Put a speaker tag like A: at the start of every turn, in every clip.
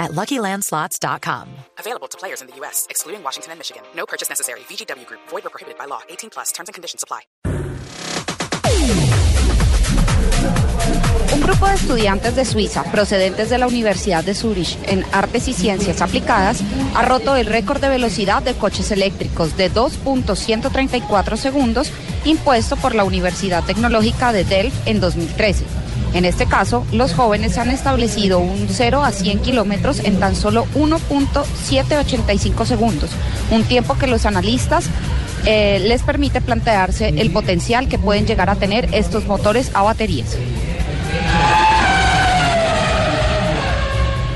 A: at LuckyLandSlots.com.
B: Available to players in the U.S., excluding Washington and Michigan. No purchase necessary. VGW Group. Void or prohibited by law. 18 plus. Terms and conditions apply.
C: Un grupo de estudiantes de Suiza, procedentes de la Universidad de Zurich en Artes y Ciencias Aplicadas, ha roto el récord de velocidad de coches eléctricos de 2.134 segundos impuesto por la Universidad Tecnológica de Delft en 2013. En este caso, los jóvenes han establecido un 0 a 100 kilómetros en tan solo 1.785 segundos, un tiempo que los analistas eh, les permite plantearse el potencial que pueden llegar a tener estos motores a baterías.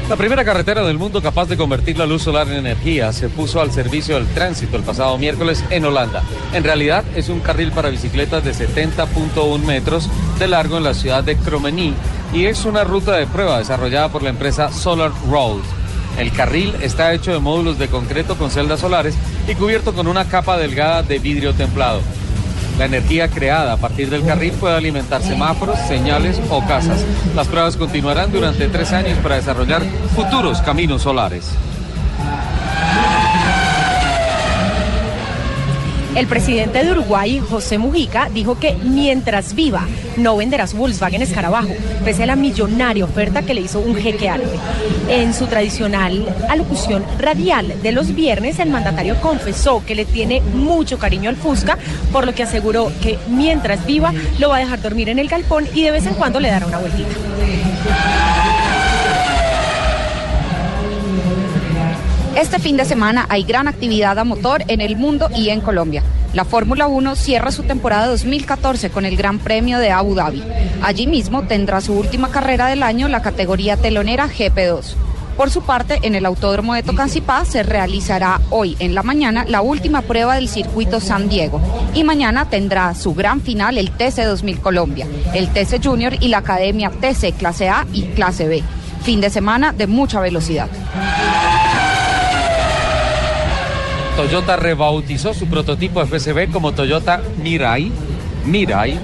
D: La primera carretera del mundo capaz de convertir la luz solar en energía se puso al servicio del tránsito el pasado miércoles en Holanda. En realidad es un carril para bicicletas de 70.1 metros de largo en la ciudad de Cromeny y es una ruta de prueba desarrollada por la empresa Solar Road. El carril está hecho de módulos de concreto con celdas solares y cubierto con una capa delgada de vidrio templado. La energía creada a partir del carril puede alimentar semáforos, señales o casas. Las pruebas continuarán durante tres años para desarrollar futuros caminos solares.
E: El presidente de Uruguay, José Mujica, dijo que mientras viva no venderá su Volkswagen Escarabajo, pese a la millonaria oferta que le hizo un jeque árabe. En su tradicional alocución radial de los viernes, el mandatario confesó que le tiene mucho cariño al Fusca, por lo que aseguró que mientras viva lo va a dejar dormir en el galpón y de vez en cuando le dará una vueltita.
C: Este fin de semana hay gran actividad a motor en el mundo y en Colombia. La Fórmula 1 cierra su temporada 2014 con el Gran Premio de Abu Dhabi. Allí mismo tendrá su última carrera del año la categoría telonera GP2. Por su parte, en el Autódromo de Tocancipá se realizará hoy en la mañana la última prueba del circuito San Diego y mañana tendrá su gran final el TC 2000 Colombia, el TC Junior y la Academia TC Clase A y Clase B. Fin de semana de mucha velocidad.
D: Toyota rebautizó su prototipo FSB como Toyota Mirai, Mirai,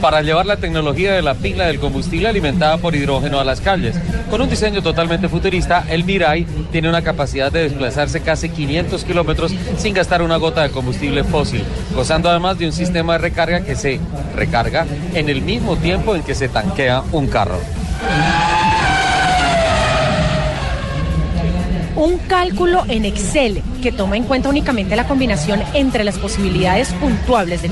D: para llevar la tecnología de la pila del combustible alimentada por hidrógeno a las calles. Con un diseño totalmente futurista, el Mirai tiene una capacidad de desplazarse casi 500 kilómetros sin gastar una gota de combustible fósil, gozando además de un sistema de recarga que se recarga en el mismo tiempo en que se tanquea un carro.
E: un cálculo en Excel que toma en cuenta únicamente la combinación entre las posibilidades puntuables de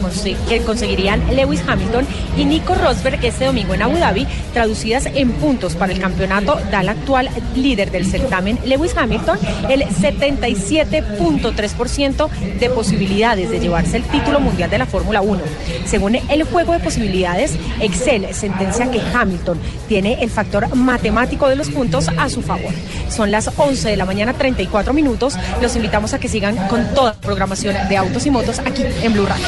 E: que conseguirían Lewis Hamilton y Nico Rosberg este domingo en Abu Dhabi, traducidas en puntos para el campeonato, da al actual líder del certamen, Lewis Hamilton, el 77.3% de posibilidades de llevarse el título mundial de la Fórmula 1. Según el juego de posibilidades, Excel sentencia que Hamilton tiene el factor matemático de los puntos a su favor. Son las 11 de la mañana, 34 minutos. Los invitamos a que sigan con toda la programación de autos y motos aquí en Blue Radio.